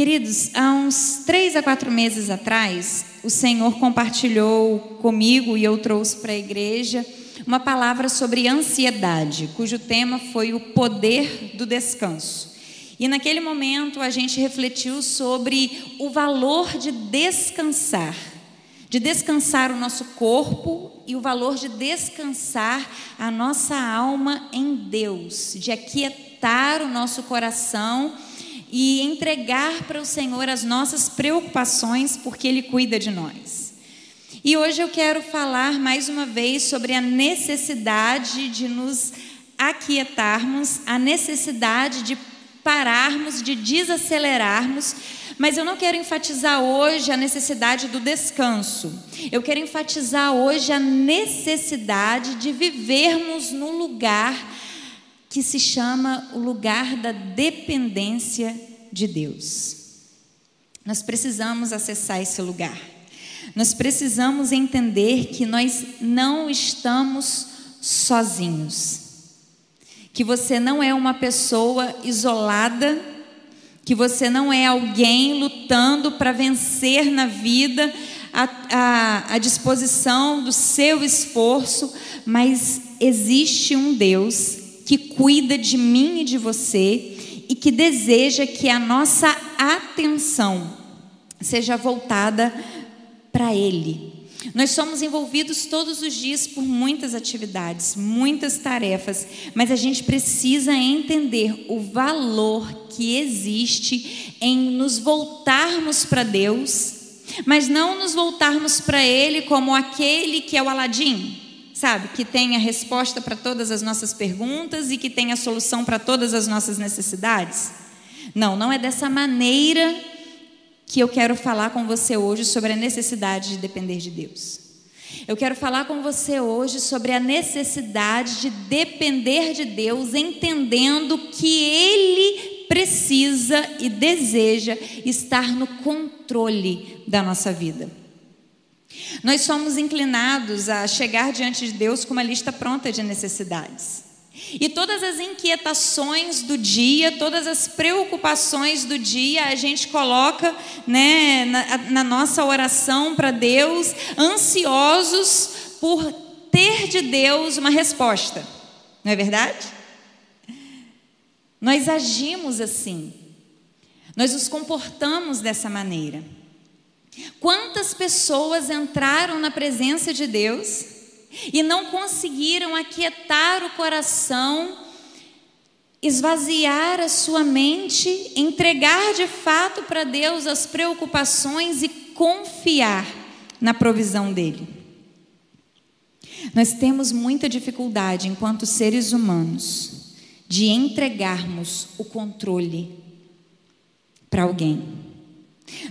Queridos, há uns três a quatro meses atrás, o Senhor compartilhou comigo e eu trouxe para a igreja uma palavra sobre ansiedade, cujo tema foi o poder do descanso. E naquele momento a gente refletiu sobre o valor de descansar, de descansar o nosso corpo e o valor de descansar a nossa alma em Deus, de aquietar o nosso coração e entregar para o Senhor as nossas preocupações, porque Ele cuida de nós. E hoje eu quero falar mais uma vez sobre a necessidade de nos aquietarmos, a necessidade de pararmos, de desacelerarmos, mas eu não quero enfatizar hoje a necessidade do descanso. Eu quero enfatizar hoje a necessidade de vivermos num lugar que se chama o lugar da dependência de Deus. Nós precisamos acessar esse lugar. Nós precisamos entender que nós não estamos sozinhos. Que você não é uma pessoa isolada, que você não é alguém lutando para vencer na vida a, a, a disposição do seu esforço, mas existe um Deus que cuida de mim e de você e que deseja que a nossa atenção seja voltada para Ele. Nós somos envolvidos todos os dias por muitas atividades, muitas tarefas, mas a gente precisa entender o valor que existe em nos voltarmos para Deus, mas não nos voltarmos para Ele como aquele que é o Aladim, sabe? Que tem a resposta para todas as nossas perguntas e que tem a solução para todas as nossas necessidades? Não, não é dessa maneira que eu quero falar com você hoje sobre a necessidade de depender de Deus. Eu quero falar com você hoje sobre a necessidade de depender de Deus, entendendo que Ele precisa e deseja estar no controle da nossa vida. Nós somos inclinados a chegar diante de Deus com uma lista pronta de necessidades. E todas as inquietações do dia, todas as preocupações do dia, a gente coloca né, na, na nossa oração para Deus, ansiosos por ter de Deus uma resposta. Não é verdade? Nós agimos assim. Nós nos comportamos dessa maneira. Quantas pessoas entraram na presença de Deus e não conseguiram aquietar o coração, esvaziar a sua mente, entregar de fato para Deus as preocupações e confiar na provisão dEle? Nós temos muita dificuldade, enquanto seres humanos, de entregarmos o controle para alguém.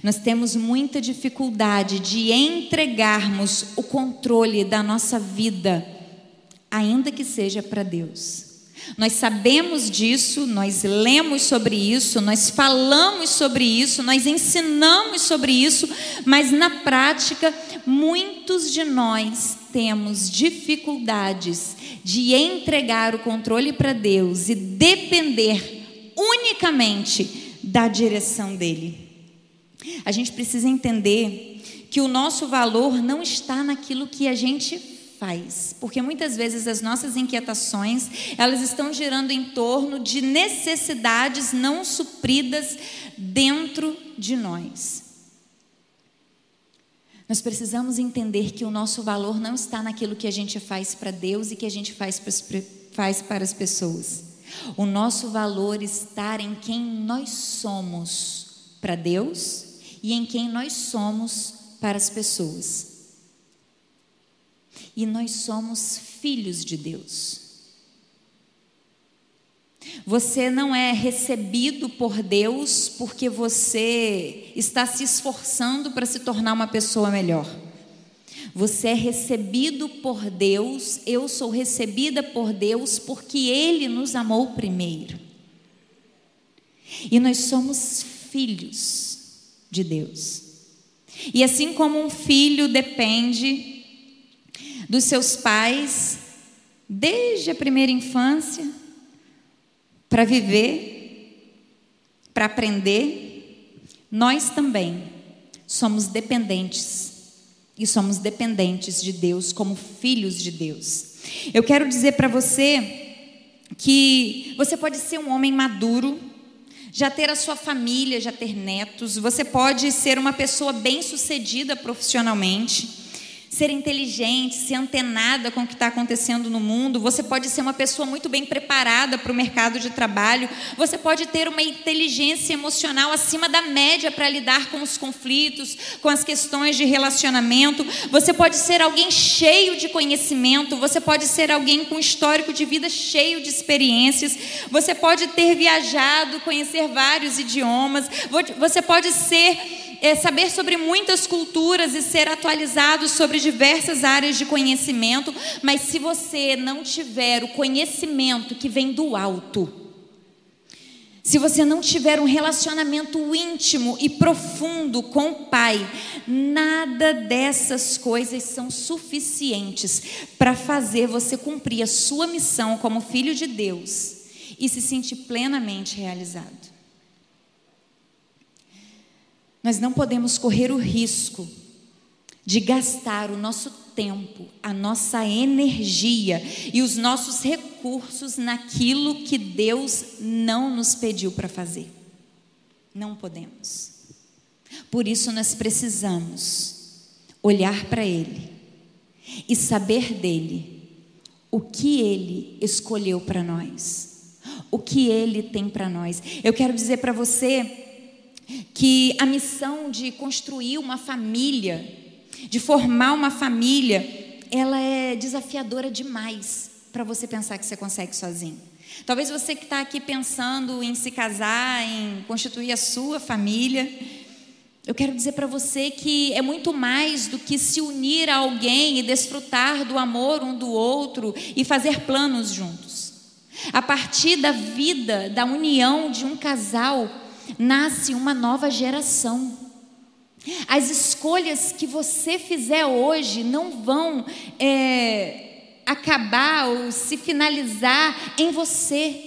Nós temos muita dificuldade de entregarmos o controle da nossa vida, ainda que seja para Deus. Nós sabemos disso, nós lemos sobre isso, nós falamos sobre isso, nós ensinamos sobre isso, mas na prática, muitos de nós temos dificuldades de entregar o controle para Deus e depender unicamente da direção dEle. A gente precisa entender que o nosso valor não está naquilo que a gente faz, porque muitas vezes as nossas inquietações, elas estão girando em torno de necessidades não supridas dentro de nós. Nós precisamos entender que o nosso valor não está naquilo que a gente faz para Deus e que a gente faz para, faz para as pessoas. O nosso valor está em quem nós somos para Deus e em quem nós somos para as pessoas. E nós somos filhos de Deus. Você não é recebido por Deus porque você está se esforçando para se tornar uma pessoa melhor. Você é recebido por Deus, eu sou recebida por Deus porque Ele nos amou primeiro. E nós somos filhos de Deus. E assim como um filho depende dos seus pais desde a primeira infância para viver, para aprender, Nós também somos dependentes e somos dependentes de Deus como filhos de Deus. Eu quero dizer para você que você pode ser um homem maduro, já ter a sua família, já ter netos, você pode ser uma pessoa bem-sucedida profissionalmente ser inteligente, ser antenada com o que está acontecendo no mundo. Você pode ser uma pessoa muito bem preparada para o mercado de trabalho. Você pode ter uma inteligência emocional acima da média para lidar com os conflitos, com as questões de relacionamento. Você pode ser alguém cheio de conhecimento. Você pode ser alguém com histórico de vida cheio de experiências. Você pode ter viajado, conhecer vários idiomas. Você pode ser é, saber sobre muitas culturas e ser atualizado sobre diversas áreas de conhecimento, mas se você não tiver o conhecimento que vem do alto, se você não tiver um relacionamento íntimo e profundo com o Pai, nada dessas coisas são suficientes para fazer você cumprir a sua missão como filho de Deus e se sentir plenamente realizado. Nós não podemos correr o risco de gastar o nosso tempo, a nossa energia e os nossos recursos naquilo que Deus não nos pediu para fazer. Não podemos. Por isso nós precisamos olhar para Ele e saber dele o que Ele escolheu para nós, o que Ele tem para nós. Eu quero dizer para você que a missão de construir uma família, de formar uma família, ela é desafiadora demais para você pensar que você consegue sozinho. Talvez você que está aqui pensando em se casar, em constituir a sua família, eu quero dizer para você que é muito mais do que se unir a alguém e desfrutar do amor um do outro e fazer planos juntos. A partir da vida, da união de um casal, nasce uma nova geração. As escolhas que você fizer hoje não vão é, acabar ou se finalizar em você.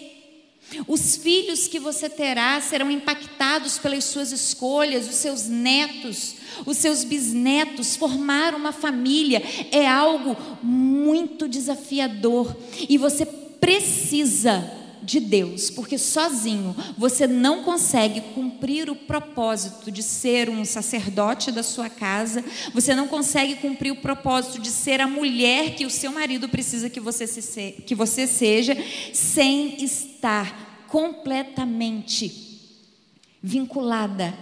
Os filhos que você terá serão impactados pelas suas escolhas, os seus netos, os seus bisnetos. Formar uma família é algo muito desafiador e você precisa de Deus, porque sozinho você não consegue cumprir o propósito de ser um sacerdote da sua casa, você não consegue cumprir o propósito de ser a mulher que o seu marido precisa que você, se, que você seja, sem estar completamente vinculada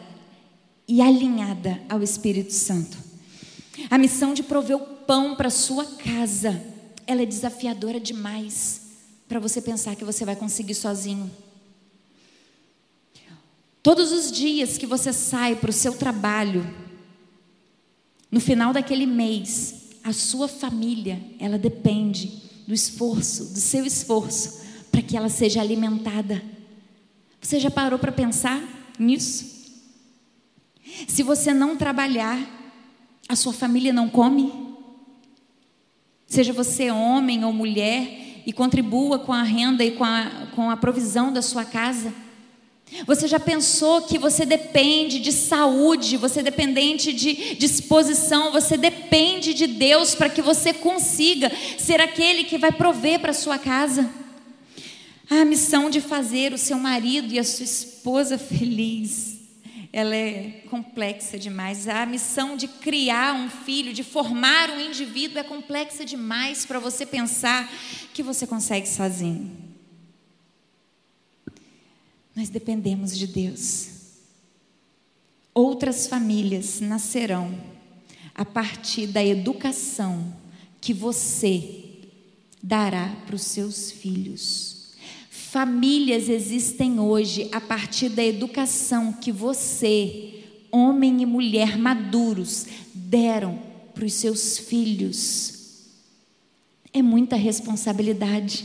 e alinhada ao Espírito Santo. A missão de prover o pão para sua casa, ela é desafiadora demais para você pensar que você vai conseguir sozinho. Todos os dias que você sai para o seu trabalho, no final daquele mês, a sua família, ela depende do esforço, do seu esforço, para que ela seja alimentada. Você já parou para pensar nisso? Se você não trabalhar, a sua família não come? Seja você homem ou mulher, e contribua com a renda e com a, com a provisão da sua casa? Você já pensou que você depende de saúde, você é dependente de disposição, você depende de Deus para que você consiga ser aquele que vai prover para sua casa? A missão de fazer o seu marido e a sua esposa feliz ela é complexa demais. A missão de criar um filho, de formar um indivíduo é complexa demais para você pensar que você consegue sozinho. Nós dependemos de Deus. Outras famílias nascerão a partir da educação que você dará para os seus filhos. Famílias existem hoje a partir da educação que você, homem e mulher maduros, deram para os seus filhos. É muita responsabilidade.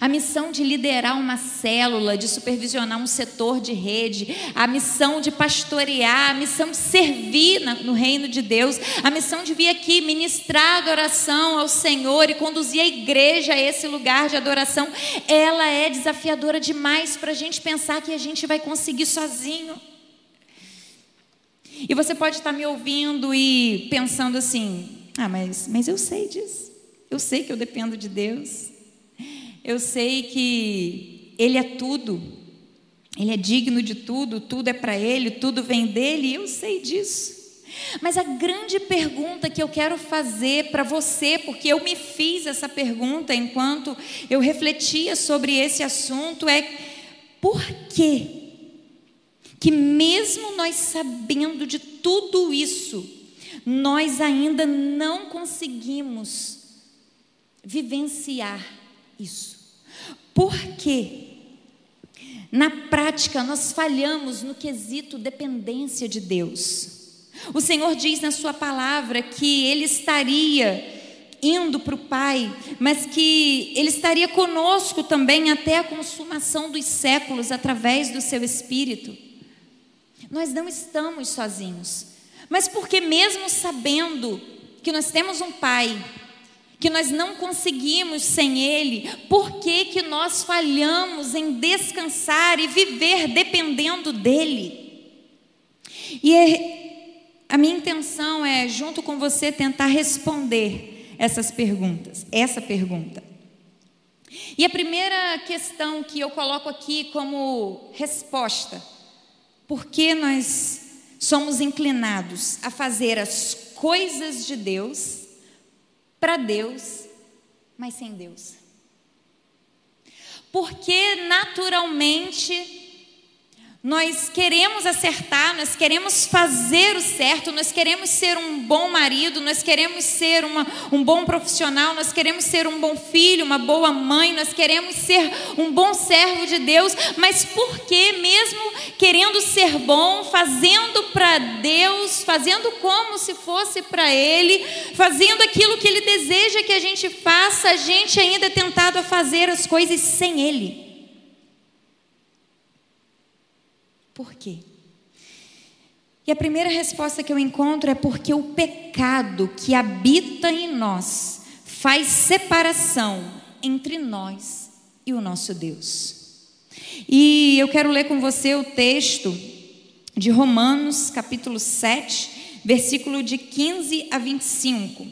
A missão de liderar uma célula, de supervisionar um setor de rede, a missão de pastorear, a missão de servir no reino de Deus, a missão de vir aqui ministrar adoração ao Senhor e conduzir a igreja a esse lugar de adoração, ela é desafiadora demais para a gente pensar que a gente vai conseguir sozinho. E você pode estar me ouvindo e pensando assim: ah, mas, mas eu sei disso. Eu sei que eu dependo de Deus. Eu sei que Ele é tudo. Ele é digno de tudo, tudo é para Ele, tudo vem dele, e eu sei disso. Mas a grande pergunta que eu quero fazer para você, porque eu me fiz essa pergunta enquanto eu refletia sobre esse assunto, é por que que mesmo nós sabendo de tudo isso, nós ainda não conseguimos vivenciar isso? Por que na prática nós falhamos no quesito dependência de Deus? O Senhor diz na Sua palavra que Ele estaria indo para o Pai, mas que Ele estaria conosco também até a consumação dos séculos através do Seu Espírito. Nós não estamos sozinhos, mas porque, mesmo sabendo que nós temos um Pai, que nós não conseguimos sem Ele, por que, que nós falhamos em descansar e viver dependendo dEle? E é a minha intenção é, junto com você, tentar responder essas perguntas, essa pergunta. E a primeira questão que eu coloco aqui como resposta, por que nós somos inclinados a fazer as coisas de Deus para Deus, mas sem Deus? Porque naturalmente nós queremos acertar, nós queremos fazer o certo, nós queremos ser um bom marido, nós queremos ser uma, um bom profissional, nós queremos ser um bom filho, uma boa mãe, nós queremos ser um bom servo de Deus, mas por que, mesmo querendo ser bom, fazendo para Deus, fazendo como se fosse para Ele, fazendo aquilo que Ele deseja que a gente faça, a gente ainda é tentado a fazer as coisas sem Ele? Por quê? E a primeira resposta que eu encontro é porque o pecado que habita em nós faz separação entre nós e o nosso Deus. E eu quero ler com você o texto de Romanos, capítulo 7, versículo de 15 a 25.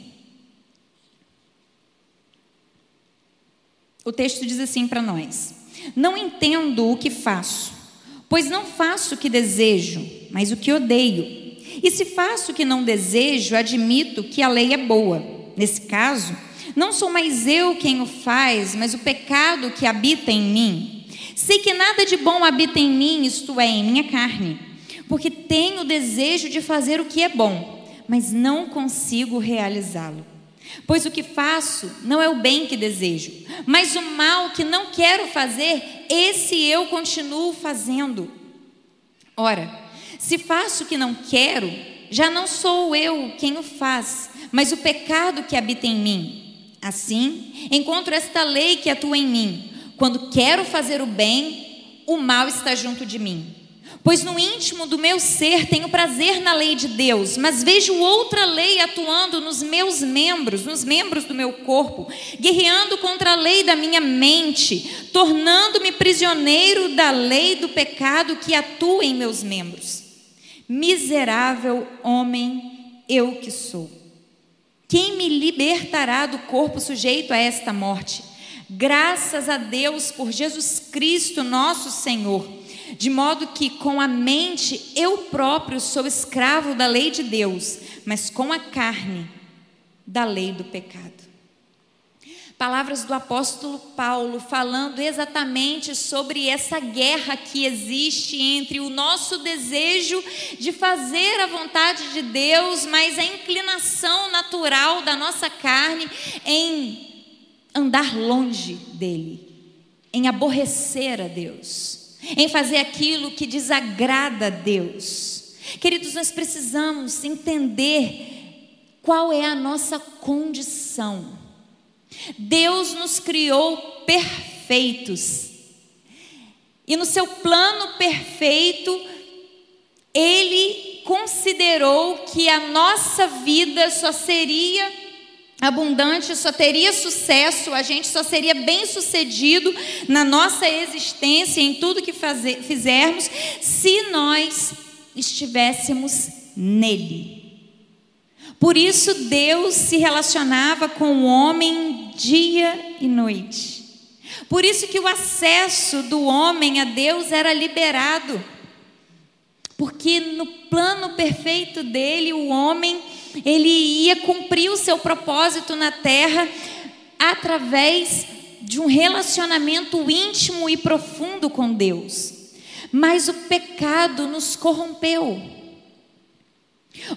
O texto diz assim para nós: Não entendo o que faço Pois não faço o que desejo, mas o que odeio. E se faço o que não desejo, admito que a lei é boa. Nesse caso, não sou mais eu quem o faz, mas o pecado que habita em mim. Sei que nada de bom habita em mim, isto é, em minha carne, porque tenho o desejo de fazer o que é bom, mas não consigo realizá-lo. Pois o que faço não é o bem que desejo, mas o mal que não quero fazer, esse eu continuo fazendo. Ora, se faço o que não quero, já não sou eu quem o faz, mas o pecado que habita em mim. Assim, encontro esta lei que atua em mim. Quando quero fazer o bem, o mal está junto de mim. Pois no íntimo do meu ser tenho prazer na lei de Deus, mas vejo outra lei atuando nos meus membros, nos membros do meu corpo, guerreando contra a lei da minha mente, tornando-me prisioneiro da lei do pecado que atua em meus membros. Miserável homem eu que sou. Quem me libertará do corpo sujeito a esta morte? Graças a Deus por Jesus Cristo, nosso Senhor de modo que com a mente eu próprio sou escravo da lei de Deus, mas com a carne da lei do pecado. Palavras do apóstolo Paulo falando exatamente sobre essa guerra que existe entre o nosso desejo de fazer a vontade de Deus, mas a inclinação natural da nossa carne em andar longe dele, em aborrecer a Deus em fazer aquilo que desagrada a Deus. Queridos, nós precisamos entender qual é a nossa condição. Deus nos criou perfeitos. E no seu plano perfeito, Ele considerou que a nossa vida só seria abundante, só teria sucesso, a gente só seria bem sucedido na nossa existência, em tudo que fazer, fizermos, se nós estivéssemos nele. Por isso Deus se relacionava com o homem dia e noite. Por isso que o acesso do homem a Deus era liberado. Porque no plano perfeito dele, o homem, ele ia cumprir o seu propósito na terra através de um relacionamento íntimo e profundo com Deus. Mas o pecado nos corrompeu.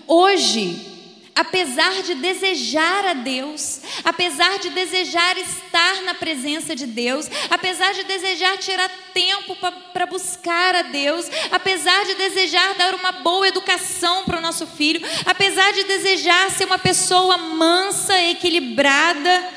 Hoje, apesar de desejar a Deus, apesar de desejar estar na presença de Deus, apesar de desejar tirar tempo para buscar a Deus, apesar de desejar dar uma boa educação para o nosso filho, apesar de desejar ser uma pessoa mansa, equilibrada,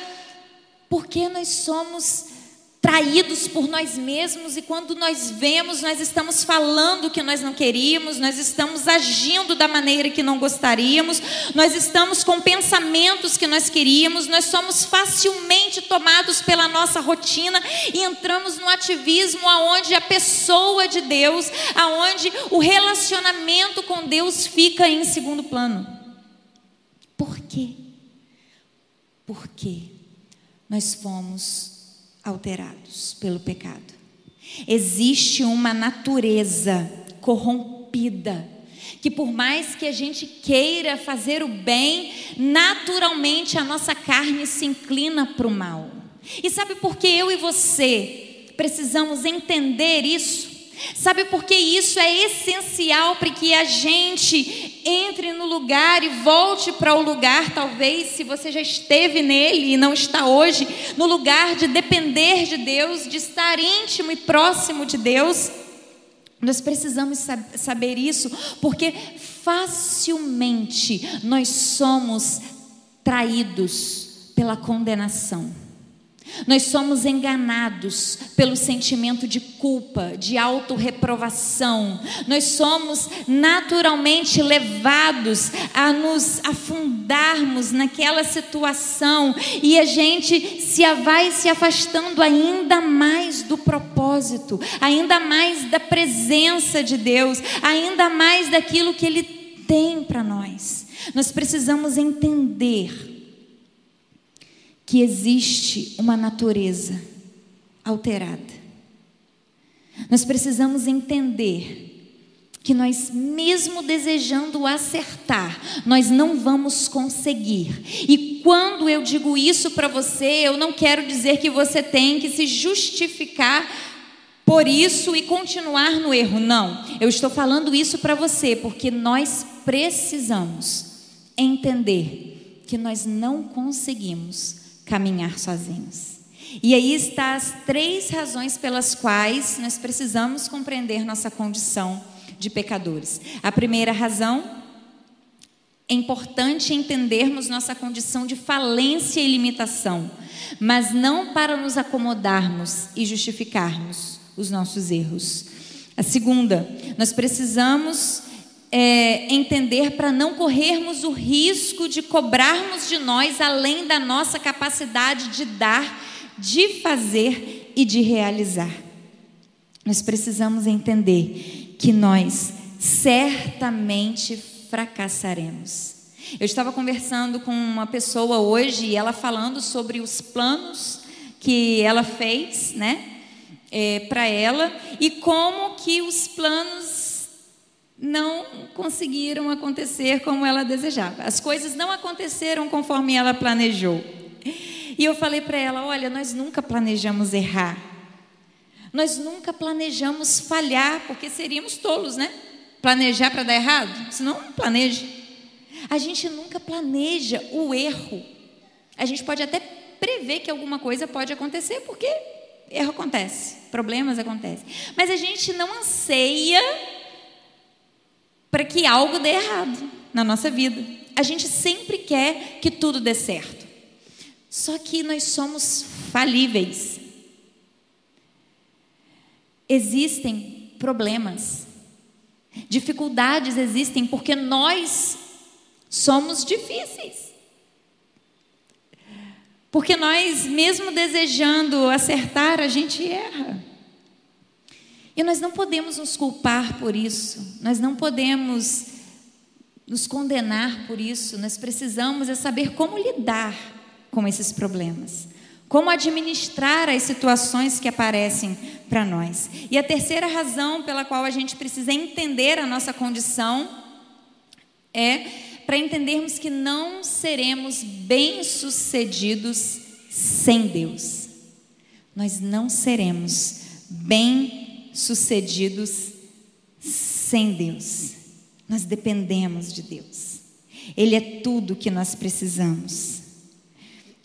porque nós somos traídos por nós mesmos e quando nós vemos, nós estamos falando o que nós não queríamos, nós estamos agindo da maneira que não gostaríamos, nós estamos com pensamentos que nós queríamos, nós somos facilmente tomados pela nossa rotina e entramos no ativismo aonde a pessoa de Deus, aonde o relacionamento com Deus fica em segundo plano. Por quê? Porque nós fomos alterados pelo pecado. Existe uma natureza corrompida que por mais que a gente queira fazer o bem, naturalmente a nossa carne se inclina para o mal. E sabe por que eu e você precisamos entender isso? Sabe por que isso é essencial para que a gente entre no lugar e volte para o lugar, talvez, se você já esteve nele e não está hoje, no lugar de depender de Deus, de estar íntimo e próximo de Deus? Nós precisamos saber isso, porque facilmente nós somos traídos pela condenação. Nós somos enganados pelo sentimento de culpa, de autorreprovação. Nós somos naturalmente levados a nos afundarmos naquela situação e a gente se vai se afastando ainda mais do propósito, ainda mais da presença de Deus, ainda mais daquilo que Ele tem para nós. Nós precisamos entender que existe uma natureza alterada. Nós precisamos entender que nós, mesmo desejando acertar, nós não vamos conseguir. E quando eu digo isso para você, eu não quero dizer que você tem que se justificar por isso e continuar no erro. Não. Eu estou falando isso para você porque nós precisamos entender que nós não conseguimos caminhar sozinhos. E aí está as três razões pelas quais nós precisamos compreender nossa condição de pecadores. A primeira razão é importante entendermos nossa condição de falência e limitação, mas não para nos acomodarmos e justificarmos os nossos erros. A segunda, nós precisamos é, entender para não corrermos o risco de cobrarmos de nós além da nossa capacidade de dar, de fazer e de realizar. Nós precisamos entender que nós certamente fracassaremos. Eu estava conversando com uma pessoa hoje e ela falando sobre os planos que ela fez, né, é, para ela e como que os planos não conseguiram acontecer como ela desejava. As coisas não aconteceram conforme ela planejou. E eu falei para ela: olha, nós nunca planejamos errar. Nós nunca planejamos falhar, porque seríamos tolos, né? Planejar para dar errado? Senão, não planeje. A gente nunca planeja o erro. A gente pode até prever que alguma coisa pode acontecer, porque erro acontece, problemas acontecem. Mas a gente não anseia para que algo dê errado na nossa vida. A gente sempre quer que tudo dê certo. Só que nós somos falíveis. Existem problemas. Dificuldades existem porque nós somos difíceis. Porque nós, mesmo desejando acertar, a gente erra. E nós não podemos nos culpar por isso, nós não podemos nos condenar por isso, nós precisamos é saber como lidar com esses problemas, como administrar as situações que aparecem para nós. E a terceira razão pela qual a gente precisa entender a nossa condição é para entendermos que não seremos bem-sucedidos sem Deus. Nós não seremos bem-sucedidos sem Deus. Nós dependemos de Deus. Ele é tudo que nós precisamos.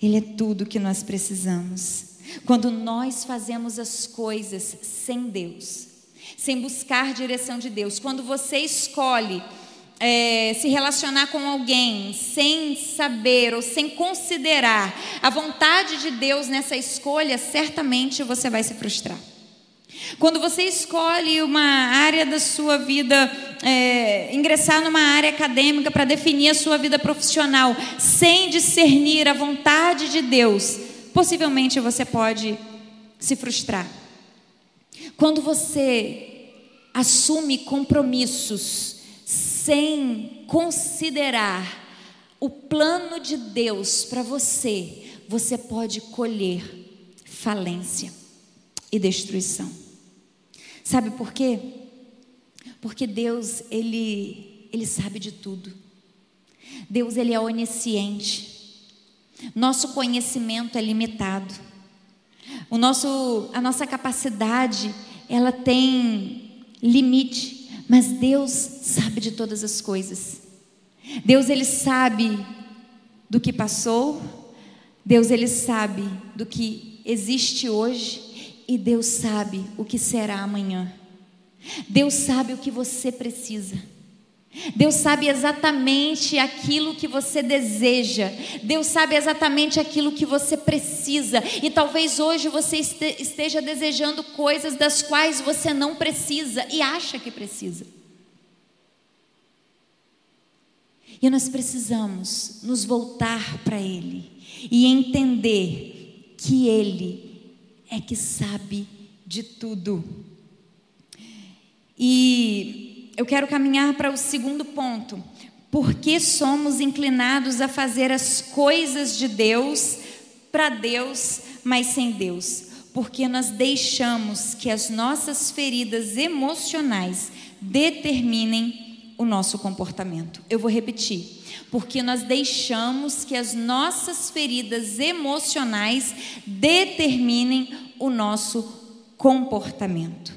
Ele é tudo que nós precisamos. Quando nós fazemos as coisas sem Deus, sem buscar direção de Deus, quando você escolhe é, se relacionar com alguém sem saber ou sem considerar a vontade de Deus nessa escolha, certamente você vai se frustrar. Quando você escolhe uma área da sua vida, é, ingressar numa área acadêmica para definir a sua vida profissional, sem discernir a vontade de Deus, possivelmente você pode se frustrar. Quando você assume compromissos sem considerar o plano de Deus para você, você pode colher falência e destruição. Sabe por quê? Porque Deus, ele, ele sabe de tudo. Deus, ele é onisciente. Nosso conhecimento é limitado. O nosso, a nossa capacidade, ela tem limite, mas Deus sabe de todas as coisas. Deus ele sabe do que passou, Deus ele sabe do que existe hoje e Deus sabe o que será amanhã. Deus sabe o que você precisa. Deus sabe exatamente aquilo que você deseja. Deus sabe exatamente aquilo que você precisa. E talvez hoje você esteja desejando coisas das quais você não precisa e acha que precisa. E nós precisamos nos voltar para Ele e entender que Ele é que sabe de tudo. E eu quero caminhar para o segundo ponto. Por que somos inclinados a fazer as coisas de Deus para Deus, mas sem Deus? Porque nós deixamos que as nossas feridas emocionais determinem o nosso comportamento. Eu vou repetir porque nós deixamos que as nossas feridas emocionais determinem o nosso comportamento.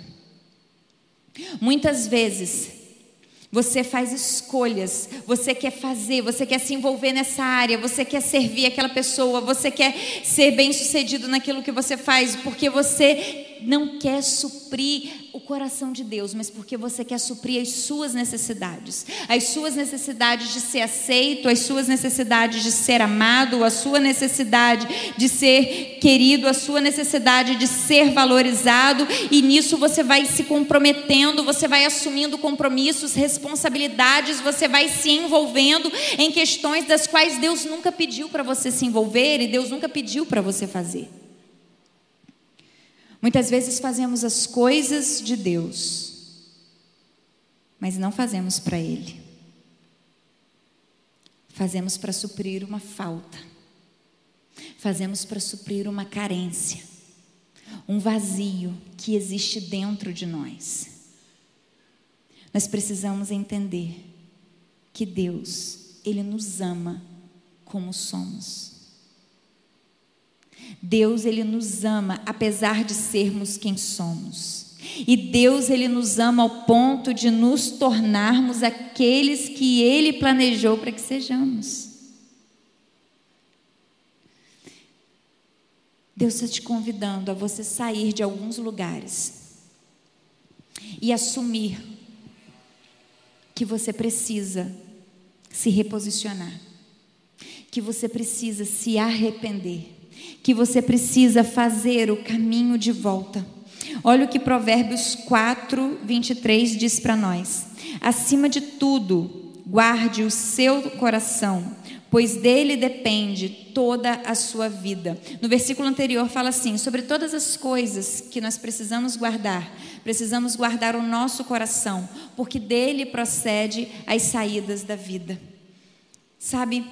Muitas vezes, você faz escolhas, você quer fazer, você quer se envolver nessa área, você quer servir aquela pessoa, você quer ser bem sucedido naquilo que você faz, porque você não quer suprir o coração de Deus, mas porque você quer suprir as suas necessidades, as suas necessidades de ser aceito, as suas necessidades de ser amado, a sua necessidade de ser querido, a sua necessidade de ser valorizado, e nisso você vai se comprometendo, você vai assumindo compromissos, responsabilidades, você vai se envolvendo em questões das quais Deus nunca pediu para você se envolver e Deus nunca pediu para você fazer. Muitas vezes fazemos as coisas de Deus, mas não fazemos para Ele. Fazemos para suprir uma falta, fazemos para suprir uma carência, um vazio que existe dentro de nós. Nós precisamos entender que Deus, Ele nos ama como somos. Deus ele nos ama apesar de sermos quem somos. E Deus ele nos ama ao ponto de nos tornarmos aqueles que ele planejou para que sejamos. Deus está te convidando a você sair de alguns lugares e assumir que você precisa se reposicionar, que você precisa se arrepender que você precisa fazer o caminho de volta. Olha o que Provérbios 4, 23 diz para nós: acima de tudo, guarde o seu coração, pois dele depende toda a sua vida. No versículo anterior fala assim: sobre todas as coisas que nós precisamos guardar, precisamos guardar o nosso coração, porque dele procede as saídas da vida. Sabe,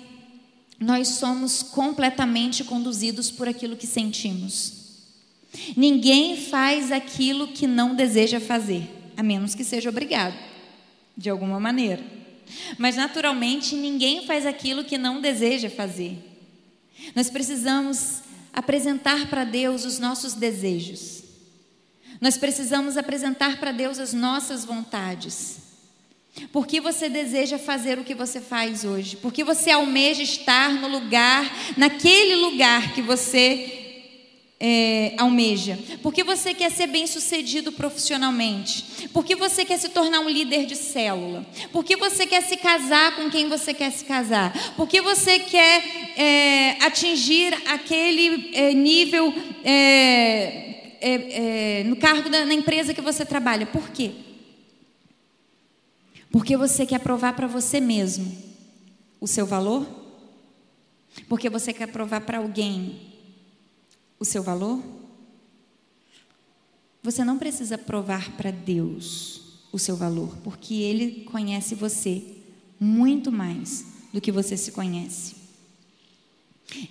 nós somos completamente conduzidos por aquilo que sentimos. Ninguém faz aquilo que não deseja fazer, a menos que seja obrigado, de alguma maneira. Mas naturalmente ninguém faz aquilo que não deseja fazer. Nós precisamos apresentar para Deus os nossos desejos. Nós precisamos apresentar para Deus as nossas vontades. Por que você deseja fazer o que você faz hoje? Por que você almeja estar no lugar, naquele lugar que você é, almeja? Porque você quer ser bem sucedido profissionalmente? Porque você quer se tornar um líder de célula? Porque você quer se casar com quem você quer se casar? Porque você quer é, atingir aquele é, nível é, é, é, no cargo da, na empresa que você trabalha? Por quê? Porque você quer provar para você mesmo o seu valor? Porque você quer provar para alguém o seu valor? Você não precisa provar para Deus o seu valor, porque Ele conhece você muito mais do que você se conhece.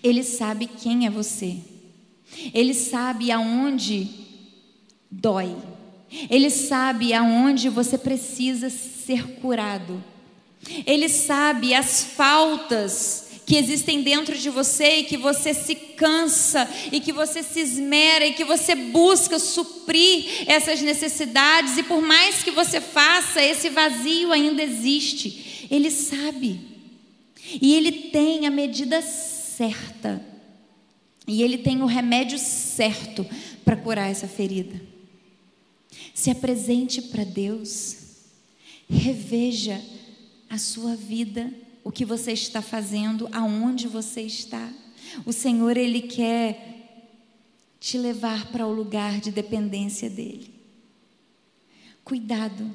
Ele sabe quem é você. Ele sabe aonde dói. Ele sabe aonde você precisa ser curado. Ele sabe as faltas que existem dentro de você e que você se cansa e que você se esmera e que você busca suprir essas necessidades e por mais que você faça, esse vazio ainda existe. Ele sabe. E ele tem a medida certa. E ele tem o remédio certo para curar essa ferida. Se apresente para Deus. Reveja a sua vida o que você está fazendo, aonde você está. O Senhor, Ele quer te levar para o lugar de dependência dEle. Cuidado,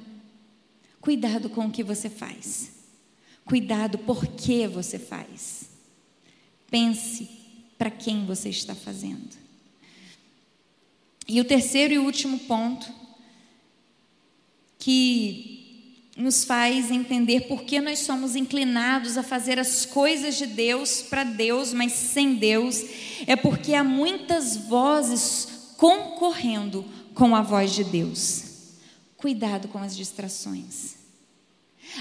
cuidado com o que você faz. Cuidado por que você faz. Pense para quem você está fazendo. E o terceiro e último ponto, que nos faz entender por que nós somos inclinados a fazer as coisas de Deus para Deus, mas sem Deus, é porque há muitas vozes concorrendo com a voz de Deus. Cuidado com as distrações.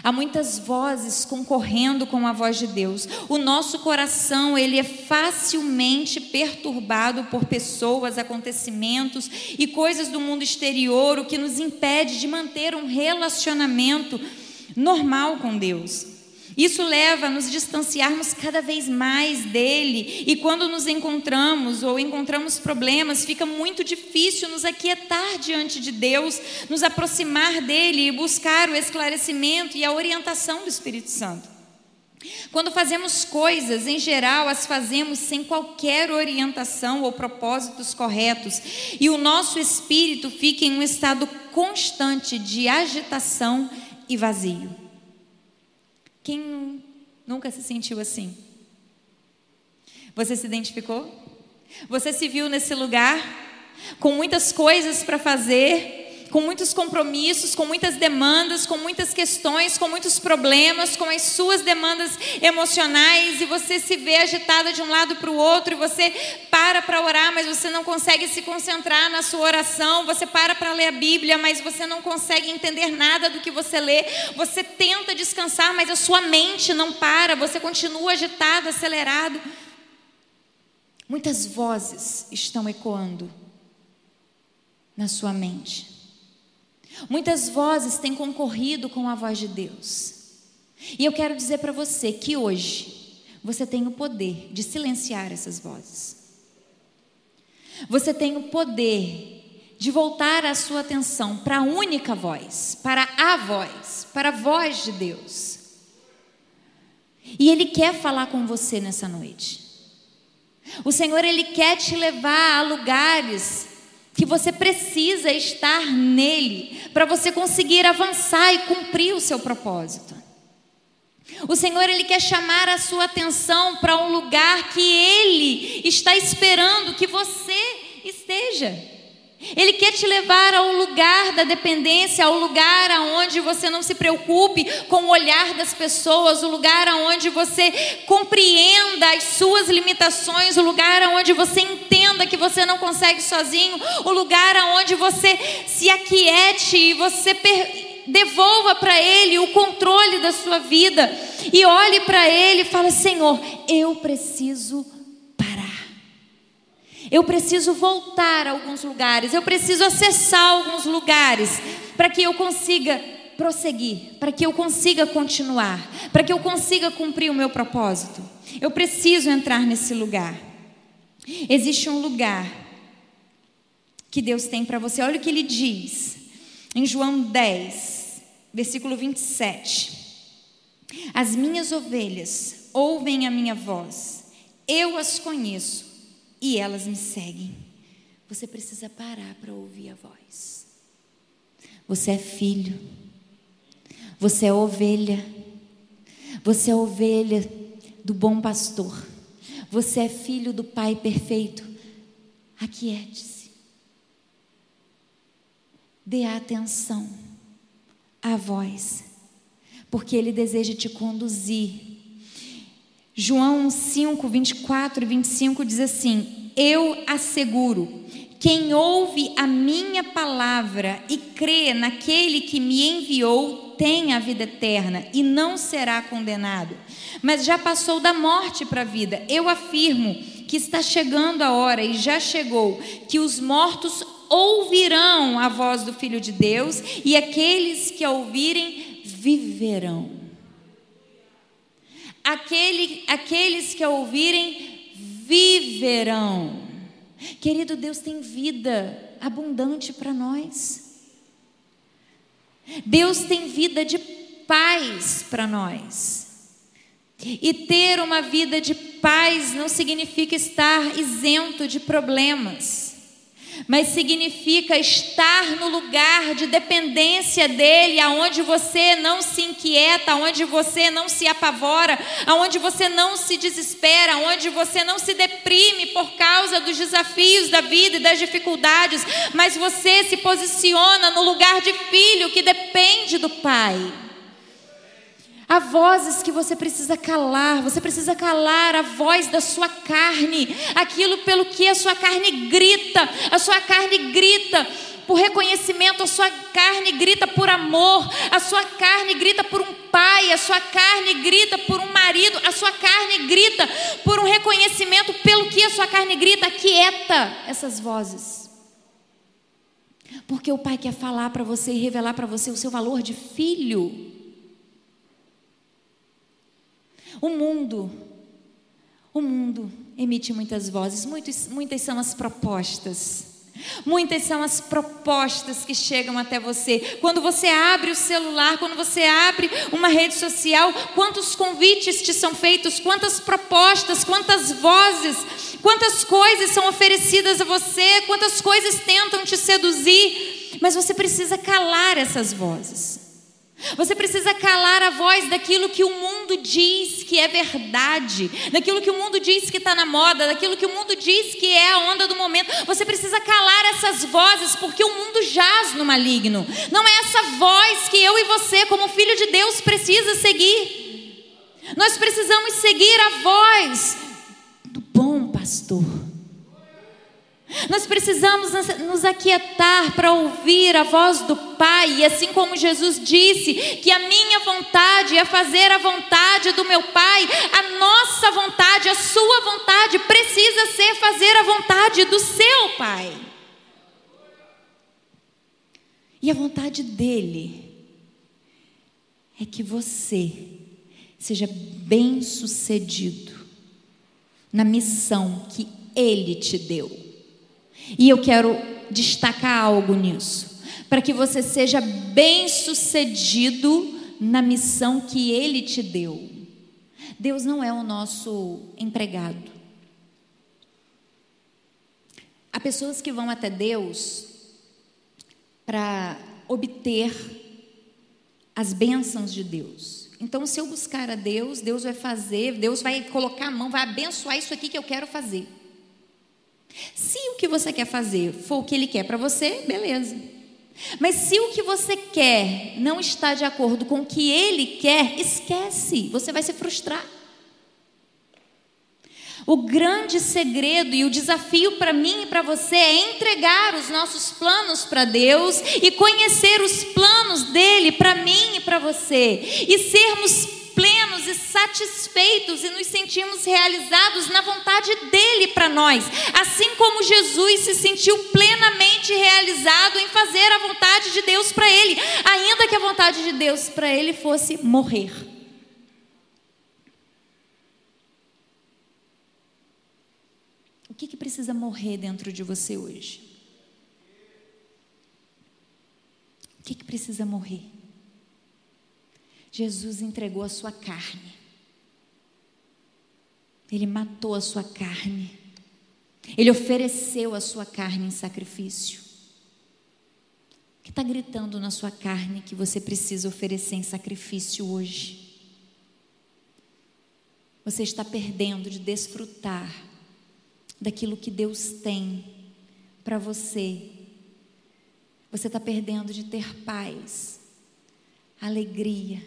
Há muitas vozes concorrendo com a voz de Deus. O nosso coração, ele é facilmente perturbado por pessoas, acontecimentos e coisas do mundo exterior, o que nos impede de manter um relacionamento normal com Deus. Isso leva a nos distanciarmos cada vez mais dele, e quando nos encontramos ou encontramos problemas, fica muito difícil nos aquietar diante de Deus, nos aproximar dele e buscar o esclarecimento e a orientação do Espírito Santo. Quando fazemos coisas, em geral, as fazemos sem qualquer orientação ou propósitos corretos, e o nosso espírito fica em um estado constante de agitação e vazio. Quem nunca se sentiu assim? Você se identificou? Você se viu nesse lugar com muitas coisas para fazer, com muitos compromissos, com muitas demandas, com muitas questões, com muitos problemas, com as suas demandas emocionais, e você se vê agitada de um lado para o outro, e você para para orar, mas você não consegue se concentrar na sua oração, você para para ler a Bíblia, mas você não consegue entender nada do que você lê, você tenta descansar, mas a sua mente não para, você continua agitado, acelerado. Muitas vozes estão ecoando na sua mente. Muitas vozes têm concorrido com a voz de Deus. E eu quero dizer para você que hoje você tem o poder de silenciar essas vozes. Você tem o poder de voltar a sua atenção para a única voz, para a voz, para a voz de Deus. E Ele quer falar com você nessa noite. O Senhor, Ele quer te levar a lugares que você precisa estar nele para você conseguir avançar e cumprir o seu propósito. O Senhor ele quer chamar a sua atenção para um lugar que ele está esperando que você esteja. Ele quer te levar ao lugar da dependência, ao lugar aonde você não se preocupe com o olhar das pessoas, o lugar aonde você compreenda as suas limitações, o lugar aonde você entenda que você não consegue sozinho, o lugar aonde você se aquiete e você devolva para ele o controle da sua vida e olhe para ele e fala: Senhor, eu preciso eu preciso voltar a alguns lugares, eu preciso acessar alguns lugares para que eu consiga prosseguir, para que eu consiga continuar, para que eu consiga cumprir o meu propósito. Eu preciso entrar nesse lugar. Existe um lugar que Deus tem para você. Olha o que ele diz em João 10, versículo 27. As minhas ovelhas ouvem a minha voz, eu as conheço e elas me seguem. Você precisa parar para ouvir a voz. Você é filho. Você é ovelha. Você é ovelha do bom pastor. Você é filho do Pai perfeito. Aquiete-se. Dê atenção à voz, porque Ele deseja te conduzir João 5, 24 e 25 diz assim: Eu asseguro, quem ouve a minha palavra e crê naquele que me enviou tem a vida eterna e não será condenado, mas já passou da morte para a vida. Eu afirmo que está chegando a hora e já chegou que os mortos ouvirão a voz do Filho de Deus e aqueles que a ouvirem viverão. Aquele, aqueles que a ouvirem viverão. Querido Deus tem vida abundante para nós. Deus tem vida de paz para nós. E ter uma vida de paz não significa estar isento de problemas mas significa estar no lugar de dependência dele, aonde você não se inquieta, aonde você não se apavora, aonde você não se desespera, aonde você não se deprime por causa dos desafios da vida e das dificuldades, mas você se posiciona no lugar de filho que depende do pai. Há vozes que você precisa calar, você precisa calar a voz da sua carne, aquilo pelo que a sua carne grita, a sua carne grita por reconhecimento, a sua carne grita por amor, a sua carne grita por um pai, a sua carne grita por um marido, a sua carne grita por um reconhecimento, pelo que a sua carne grita, quieta essas vozes. Porque o pai quer falar para você e revelar para você o seu valor de filho. O mundo, o mundo emite muitas vozes, muitos, muitas são as propostas. Muitas são as propostas que chegam até você. Quando você abre o celular, quando você abre uma rede social, quantos convites te são feitos, quantas propostas, quantas vozes, quantas coisas são oferecidas a você, quantas coisas tentam te seduzir, mas você precisa calar essas vozes. Você precisa calar a voz daquilo que o mundo diz que é verdade, daquilo que o mundo diz que está na moda, daquilo que o mundo diz que é a onda do momento. Você precisa calar essas vozes, porque o mundo jaz no maligno. Não é essa voz que eu e você, como filho de Deus, precisa seguir. Nós precisamos seguir a voz do bom pastor nós precisamos nos aquietar para ouvir a voz do Pai, e assim como Jesus disse que a minha vontade é fazer a vontade do meu Pai, a nossa vontade, a sua vontade precisa ser fazer a vontade do seu Pai. E a vontade dele é que você seja bem-sucedido na missão que ele te deu. E eu quero destacar algo nisso, para que você seja bem-sucedido na missão que ele te deu. Deus não é o nosso empregado. Há pessoas que vão até Deus para obter as bênçãos de Deus. Então, se eu buscar a Deus, Deus vai fazer, Deus vai colocar a mão, vai abençoar isso aqui que eu quero fazer. Se o que você quer fazer for o que Ele quer para você, beleza. Mas se o que você quer não está de acordo com o que Ele quer, esquece, você vai se frustrar. O grande segredo e o desafio para mim e para você é entregar os nossos planos para Deus e conhecer os planos dele para mim e para você e sermos plenos e satisfeitos e nos sentirmos realizados na vontade dele para nós, assim como Jesus se sentiu plenamente realizado em fazer a vontade de Deus para ele, ainda que a vontade de Deus para ele fosse morrer. que, que precisa morrer dentro de você hoje? O que, que precisa morrer? Jesus entregou a sua carne. Ele matou a sua carne. Ele ofereceu a sua carne em sacrifício. O que está gritando na sua carne que você precisa oferecer em sacrifício hoje? Você está perdendo de desfrutar daquilo que Deus tem para você. Você está perdendo de ter paz, alegria,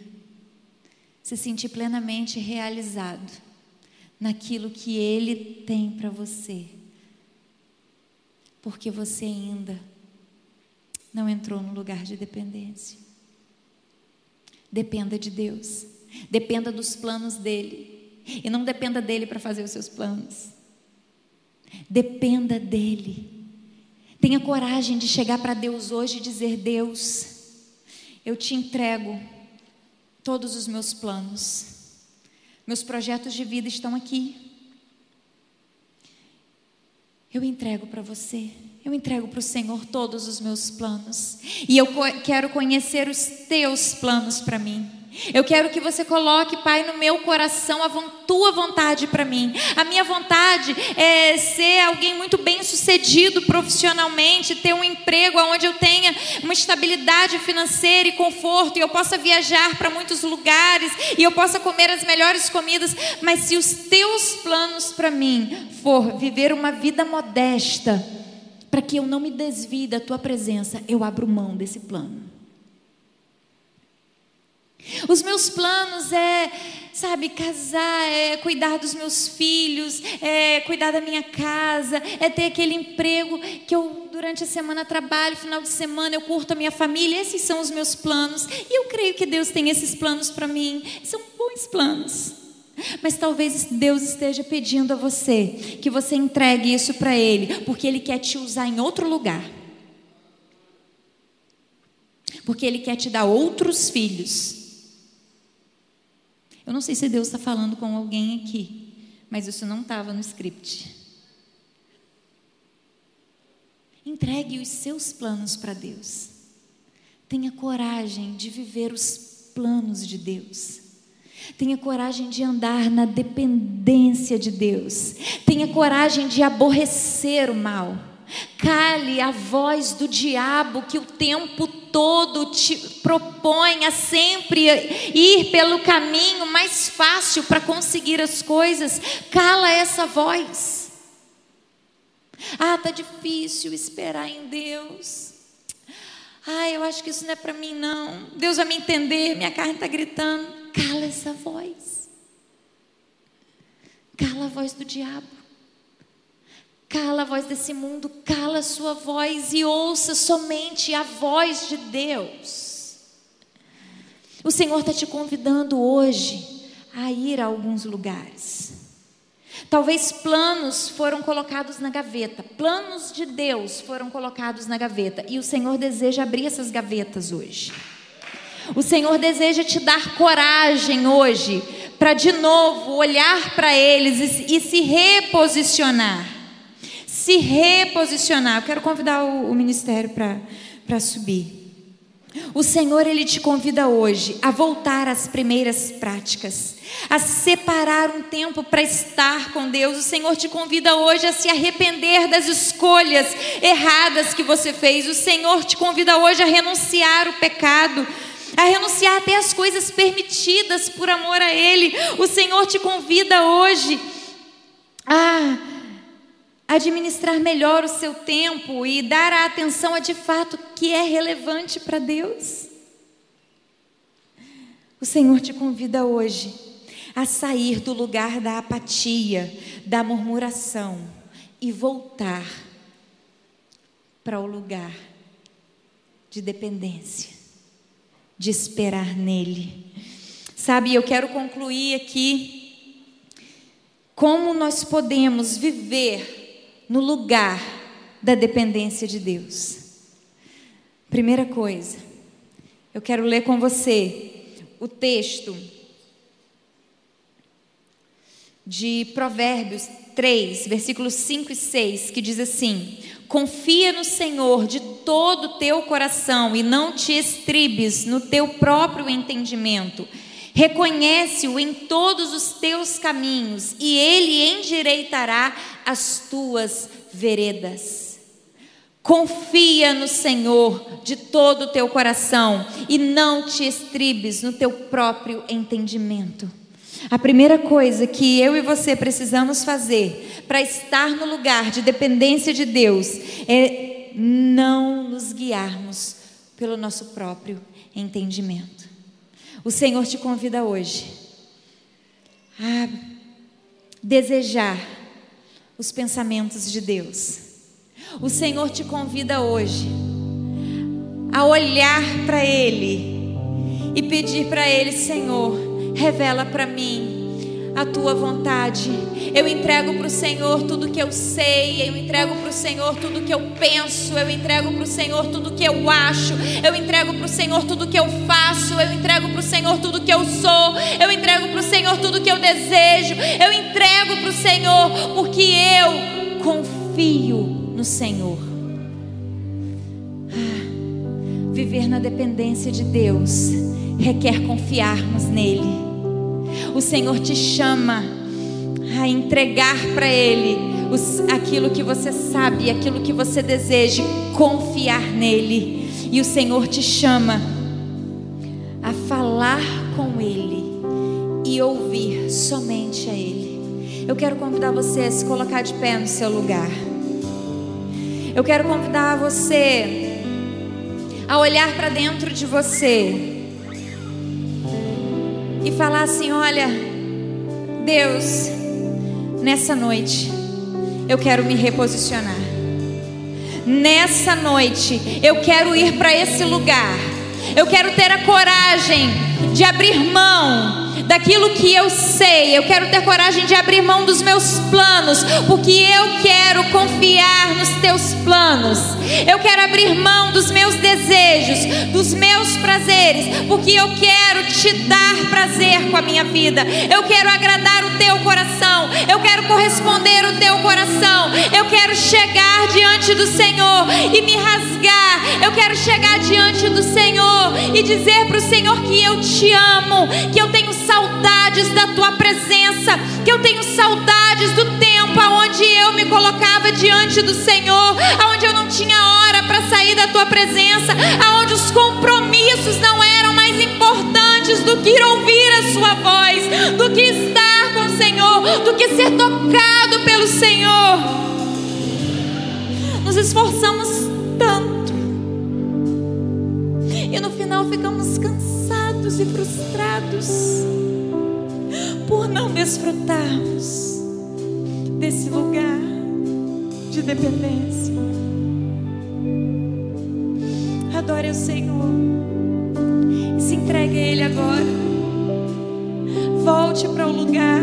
se sentir plenamente realizado naquilo que Ele tem para você, porque você ainda não entrou no lugar de dependência. Dependa de Deus, dependa dos planos dEle, e não dependa dEle para fazer os seus planos. Dependa dele. Tenha coragem de chegar para Deus hoje e dizer: Deus, eu te entrego todos os meus planos. Meus projetos de vida estão aqui. Eu entrego para você. Eu entrego para o Senhor todos os meus planos. E eu quero conhecer os teus planos para mim. Eu quero que você coloque, Pai, no meu coração a tua vontade para mim. A minha vontade é ser alguém muito bem sucedido profissionalmente, ter um emprego onde eu tenha uma estabilidade financeira e conforto, e eu possa viajar para muitos lugares, e eu possa comer as melhores comidas. Mas se os teus planos para mim for viver uma vida modesta, para que eu não me desvie da tua presença, eu abro mão desse plano. Os meus planos é, sabe, casar, é cuidar dos meus filhos, é cuidar da minha casa, é ter aquele emprego que eu durante a semana trabalho, final de semana eu curto a minha família. Esses são os meus planos. E eu creio que Deus tem esses planos para mim. São bons planos. Mas talvez Deus esteja pedindo a você que você entregue isso para Ele, porque Ele quer te usar em outro lugar. Porque Ele quer te dar outros filhos eu não sei se Deus está falando com alguém aqui, mas isso não estava no script. Entregue os seus planos para Deus. Tenha coragem de viver os planos de Deus. Tenha coragem de andar na dependência de Deus. Tenha coragem de aborrecer o mal. Cale a voz do diabo que o tempo todo te propõe a sempre ir pelo caminho mais fácil para conseguir as coisas. Cala essa voz. Ah, tá difícil esperar em Deus. Ah, eu acho que isso não é para mim não. Deus vai me entender, minha carne está gritando. Cala essa voz. Cala a voz do diabo. Cala a voz desse mundo, cala a sua voz e ouça somente a voz de Deus. O Senhor está te convidando hoje a ir a alguns lugares. Talvez planos foram colocados na gaveta, planos de Deus foram colocados na gaveta, e o Senhor deseja abrir essas gavetas hoje. O Senhor deseja te dar coragem hoje para de novo olhar para eles e, e se reposicionar se reposicionar. Eu quero convidar o, o ministério para subir. O Senhor, Ele te convida hoje a voltar às primeiras práticas, a separar um tempo para estar com Deus. O Senhor te convida hoje a se arrepender das escolhas erradas que você fez. O Senhor te convida hoje a renunciar o pecado. a renunciar até as coisas permitidas por amor a Ele. O Senhor te convida hoje a administrar melhor o seu tempo e dar a atenção a de fato que é relevante para Deus. O Senhor te convida hoje a sair do lugar da apatia, da murmuração e voltar para o lugar de dependência, de esperar nele. Sabe, eu quero concluir aqui como nós podemos viver no lugar da dependência de Deus. Primeira coisa, eu quero ler com você o texto de Provérbios 3, versículos 5 e 6, que diz assim: Confia no Senhor de todo o teu coração e não te estribes no teu próprio entendimento. Reconhece-o em todos os teus caminhos e ele endireitará as tuas veredas. Confia no Senhor de todo o teu coração e não te estribes no teu próprio entendimento. A primeira coisa que eu e você precisamos fazer para estar no lugar de dependência de Deus é não nos guiarmos pelo nosso próprio entendimento. O Senhor te convida hoje a desejar os pensamentos de Deus. O Senhor te convida hoje a olhar para Ele e pedir para Ele, Senhor, Revela para mim a tua vontade. Eu entrego para o Senhor tudo que eu sei, eu entrego para o Senhor tudo que eu penso, eu entrego para o Senhor tudo que eu acho, eu entrego para o Senhor tudo que eu faço, eu entrego para o Senhor tudo que eu sou, eu entrego para o Senhor tudo que eu desejo, eu entrego para o Senhor porque eu confio no Senhor. Ah, viver na dependência de Deus requer confiarmos nele. O Senhor te chama a entregar para Ele os, aquilo que você sabe, aquilo que você deseja, confiar nele. E o Senhor te chama a falar com Ele e ouvir somente a Ele. Eu quero convidar você a se colocar de pé no seu lugar. Eu quero convidar você a olhar para dentro de você e falar assim: olha, Deus, nessa noite eu quero me reposicionar. Nessa noite eu quero ir para esse lugar. Eu quero ter a coragem de abrir mão daquilo que eu sei. Eu quero ter coragem de abrir mão dos meus planos, porque eu quero confiar nos teus planos. Eu quero abrir mão dos meus desejos, dos meus prazeres, porque eu quero te dar prazer com a minha vida. Eu quero agradar o teu coração. Eu quero corresponder o teu coração. Eu quero chegar diante do Senhor e me rasgar. Eu quero chegar diante do Senhor e dizer para o Senhor que eu te amo, que eu tenho saudades da tua presença, que eu tenho saudades do tempo aonde eu me colocava diante do Senhor, aonde eu não tinha hora para sair da tua presença, aonde os compromissos não eram mais importantes do que ouvir a sua voz, do que estar com o Senhor, do que ser tocado pelo Senhor. Nos esforçamos tanto e no final ficamos cansados e frustrados por não desfrutarmos desse lugar de dependência. Adore o Senhor e se entregue a Ele agora. Volte para o lugar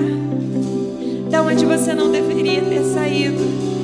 da onde você não deveria ter saído.